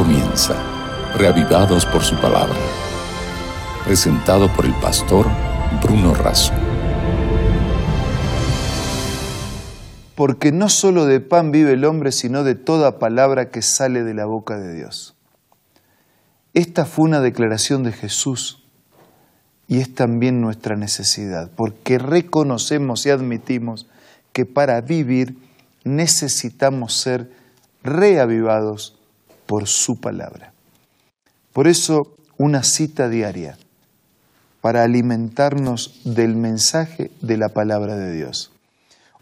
comienza, reavivados por su palabra. Presentado por el pastor Bruno Razo. Porque no solo de pan vive el hombre, sino de toda palabra que sale de la boca de Dios. Esta fue una declaración de Jesús y es también nuestra necesidad, porque reconocemos y admitimos que para vivir necesitamos ser reavivados por su palabra. Por eso, una cita diaria para alimentarnos del mensaje de la palabra de Dios.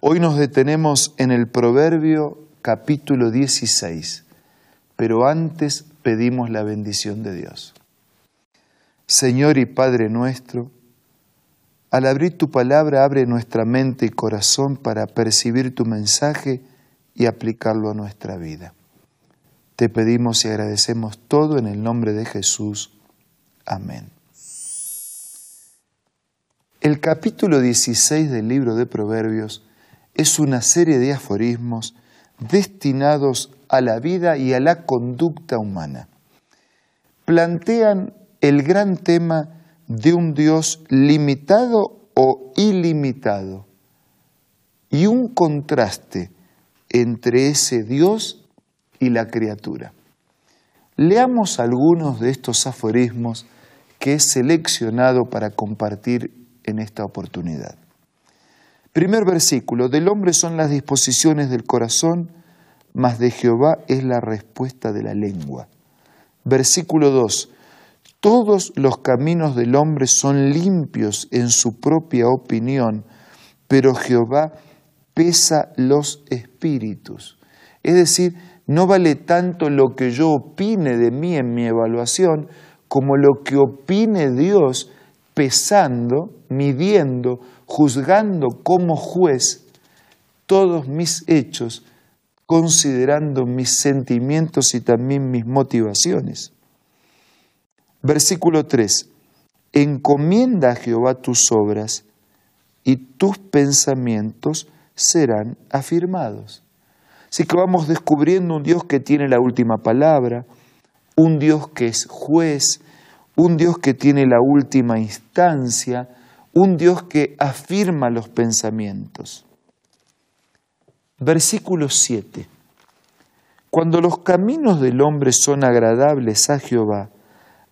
Hoy nos detenemos en el Proverbio capítulo 16, pero antes pedimos la bendición de Dios. Señor y Padre nuestro, al abrir tu palabra abre nuestra mente y corazón para percibir tu mensaje y aplicarlo a nuestra vida. Te pedimos y agradecemos todo en el nombre de Jesús. Amén. El capítulo 16 del libro de Proverbios es una serie de aforismos destinados a la vida y a la conducta humana. Plantean el gran tema de un Dios limitado o ilimitado y un contraste entre ese Dios y la criatura. Leamos algunos de estos aforismos que he seleccionado para compartir en esta oportunidad. Primer versículo, del hombre son las disposiciones del corazón, mas de Jehová es la respuesta de la lengua. Versículo 2, todos los caminos del hombre son limpios en su propia opinión, pero Jehová pesa los espíritus. Es decir, no vale tanto lo que yo opine de mí en mi evaluación como lo que opine Dios pesando, midiendo, juzgando como juez todos mis hechos, considerando mis sentimientos y también mis motivaciones. Versículo 3. Encomienda a Jehová tus obras y tus pensamientos serán afirmados. Así que vamos descubriendo un Dios que tiene la última palabra, un Dios que es juez, un Dios que tiene la última instancia, un Dios que afirma los pensamientos. Versículo 7. Cuando los caminos del hombre son agradables a Jehová,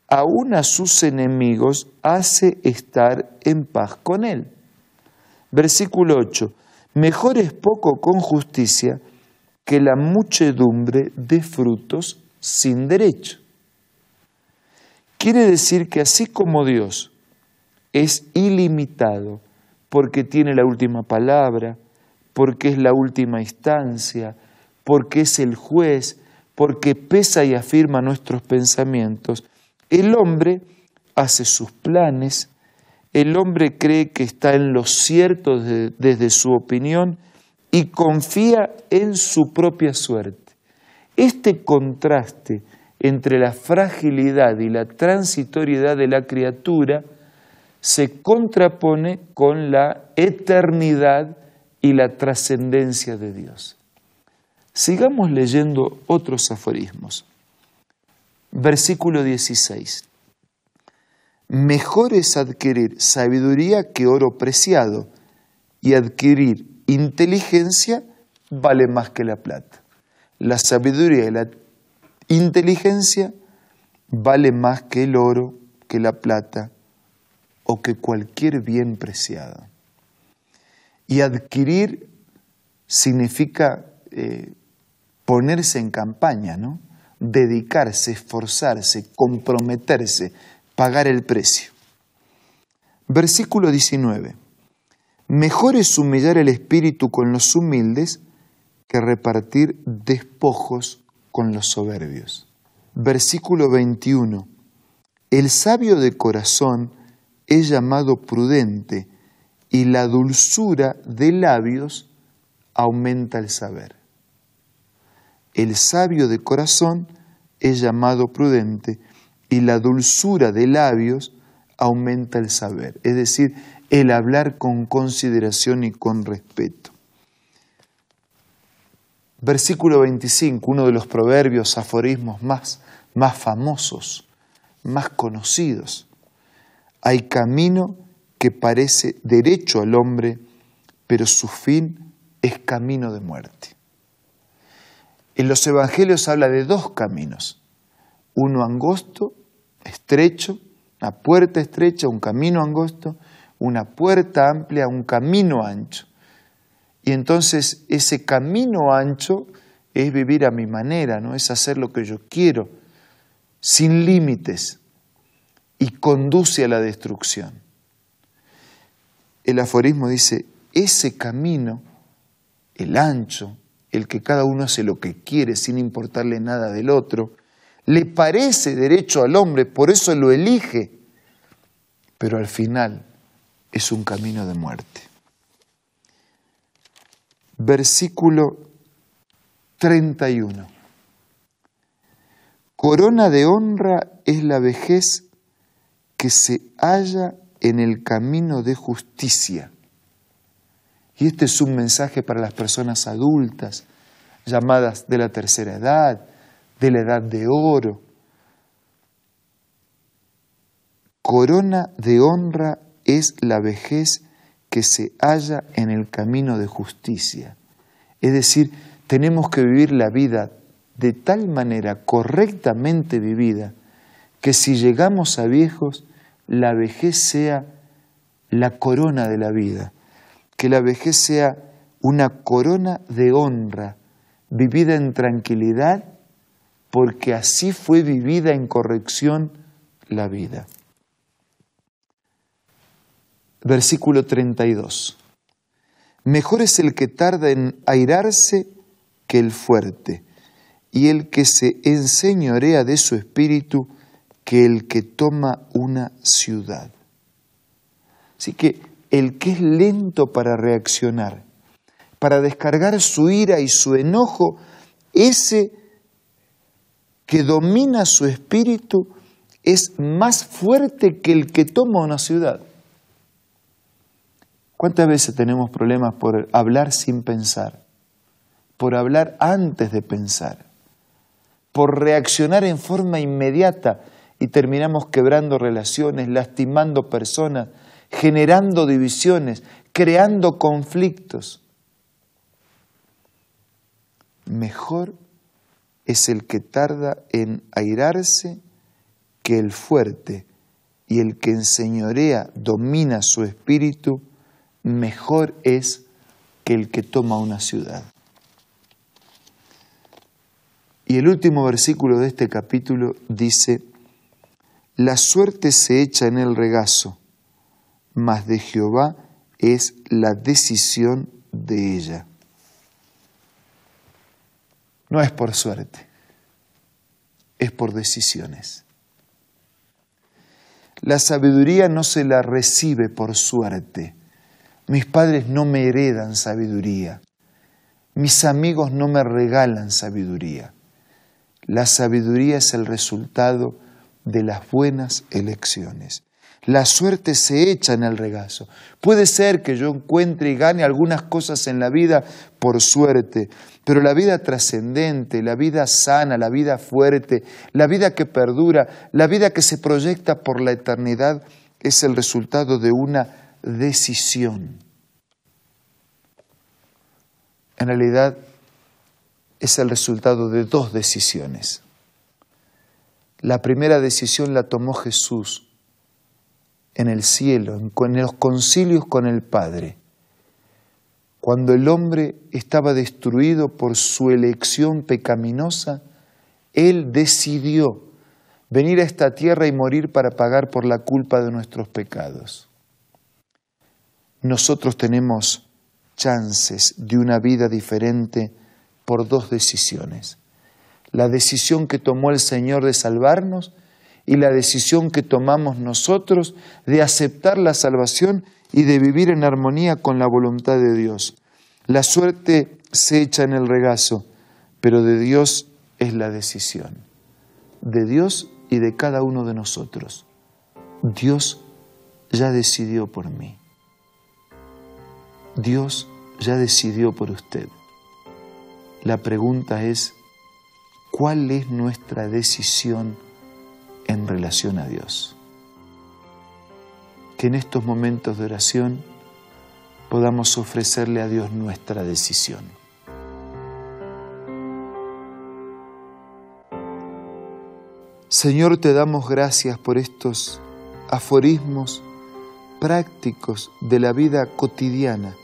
aún a sus enemigos hace estar en paz con él. Versículo 8. Mejor es poco con justicia que la muchedumbre de frutos sin derecho. Quiere decir que así como Dios es ilimitado porque tiene la última palabra, porque es la última instancia, porque es el juez, porque pesa y afirma nuestros pensamientos, el hombre hace sus planes, el hombre cree que está en lo cierto desde, su opinión y confía en su propia suerte. Este contraste entre la fragilidad y la transitoriedad de la criatura se contrapone con la eternidad y la trascendencia de Dios. Sigamos leyendo otros aforismos. Versículo 16. Mejor es adquirir sabiduría que oro preciado y adquirir inteligencia vale más que la plata. La sabiduría y la inteligencia vale más que el oro, que la plata o que cualquier bien preciado. Y adquirir significa eh, ponerse en campaña, ¿no? dedicarse, esforzarse, comprometerse, pagar el precio. Versículo 19. Mejor es humillar el espíritu con los humildes que repartir despojos con los soberbios. Versículo 21. El sabio de corazón es llamado prudente y la dulzura de labios aumenta el saber. El sabio de corazón es llamado prudente y la dulzura de labios aumenta el saber, es decir, el hablar con consideración y con respeto. Versículo 25, uno de los proverbios, aforismos más más famosos, más conocidos. Hay camino que parece derecho al hombre, pero su fin es camino de muerte. En los evangelios habla de dos caminos, uno angosto, estrecho, una puerta estrecha, un camino angosto, una puerta amplia, un camino ancho. Y entonces ese camino ancho es vivir a mi manera, no es hacer lo que yo quiero, sin límites, y conduce a la destrucción. El aforismo dice, ese camino, el ancho, el que cada uno hace lo que quiere sin importarle nada del otro, le parece derecho al hombre, por eso lo elige, pero al final es un camino de muerte. Versículo 31. Corona de honra es la vejez que se halla en el camino de justicia. Y este es un mensaje para las personas adultas, llamadas de la tercera edad, de la edad de oro. Corona de honra es la vejez que se halla en el camino de justicia. Es decir, tenemos que vivir la vida de tal manera correctamente vivida que si llegamos a viejos, la vejez sea la corona de la vida, que la vejez sea una corona de honra, vivida en tranquilidad, porque así fue vivida en corrección la vida. Versículo 32. Mejor es el que tarda en airarse que el fuerte, y el que se enseñorea de su espíritu que el que toma una ciudad. Así que el que es lento para reaccionar, para descargar su ira y su enojo, ese que domina su espíritu es más fuerte que el que toma una ciudad. ¿Cuántas veces tenemos problemas por hablar sin pensar? Por hablar antes de pensar, por reaccionar en forma inmediata y terminamos quebrando relaciones, lastimando personas, generando divisiones, creando conflictos. Mejor es el que tarda en airarse que el fuerte, y el que enseñorea, domina su espíritu, mejor es que el que toma una ciudad. Y el último versículo de este capítulo dice, la suerte se echa en el regazo, mas de Jehová es la decisión de ella. No es por suerte, es por decisiones. La sabiduría no se la recibe por suerte. Mis padres no me heredan sabiduría. Mis amigos no me regalan sabiduría. La sabiduría es el resultado de las buenas elecciones. La suerte se echa en el regazo. Puede ser que yo encuentre y gane algunas cosas en la vida por suerte, pero la vida trascendente, la vida sana, la vida fuerte, la vida que perdura, la vida que se proyecta por la eternidad, es el resultado de una decisión. En realidad es el resultado de dos decisiones. La primera decisión la tomó Jesús en el cielo, en los concilios con el Padre, cuando el hombre estaba destruido por su elección pecaminosa, Él decidió venir a esta tierra y morir para pagar por la culpa de nuestros pecados. Nosotros tenemos chances de una vida diferente por dos decisiones la decisión que tomó el Señor de salvarnos y la decisión que tomamos nosotros de aceptar la salvación y de vivir en armonía con la voluntad de Dios. La suerte se echa en el regazo, pero de Dios es la decisión. De Dios y de cada uno de nosotros. Dios ya decidió por mí. Dios ya decidió por usted. La pregunta es, cuál es nuestra decisión en relación a Dios. Que en estos momentos de oración podamos ofrecerle a Dios nuestra decisión. Señor, te damos gracias por estos aforismos prácticos de la vida cotidiana.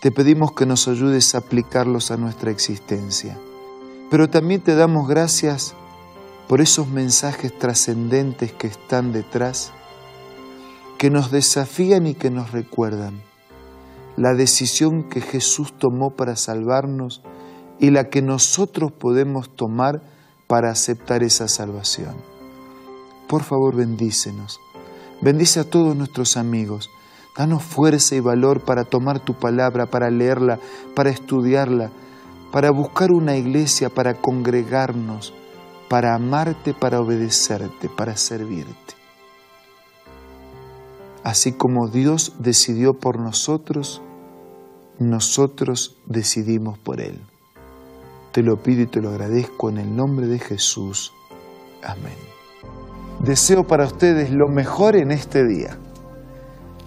Te pedimos que nos ayudes a aplicarlos a nuestra existencia. Pero también te damos gracias por esos mensajes trascendentes que están detrás, que nos desafían y que nos recuerdan la decisión que Jesús tomó para salvarnos y la que nosotros podemos tomar para aceptar esa salvación. Por favor, bendícenos. Bendice a todos nuestros amigos. Danos fuerza y valor para tomar tu palabra, para leerla, para estudiarla, para buscar una iglesia, para congregarnos, para amarte, para obedecerte, para servirte. Así como Dios decidió por nosotros, nosotros decidimos por Él. Te lo pido y te lo agradezco en el nombre de Jesús. Amén. Deseo para ustedes lo mejor en este día.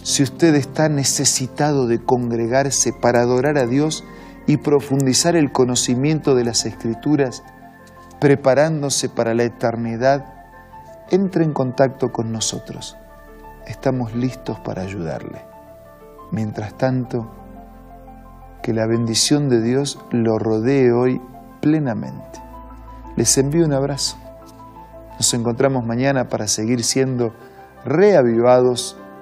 Si usted está necesitado de congregarse para adorar a Dios y profundizar el conocimiento de las Escrituras, preparándose para la eternidad, entre en contacto con nosotros. Estamos listos para ayudarle. Mientras tanto, que la bendición de Dios lo rodee hoy plenamente. Les envío un abrazo. Nos encontramos mañana para seguir siendo reavivados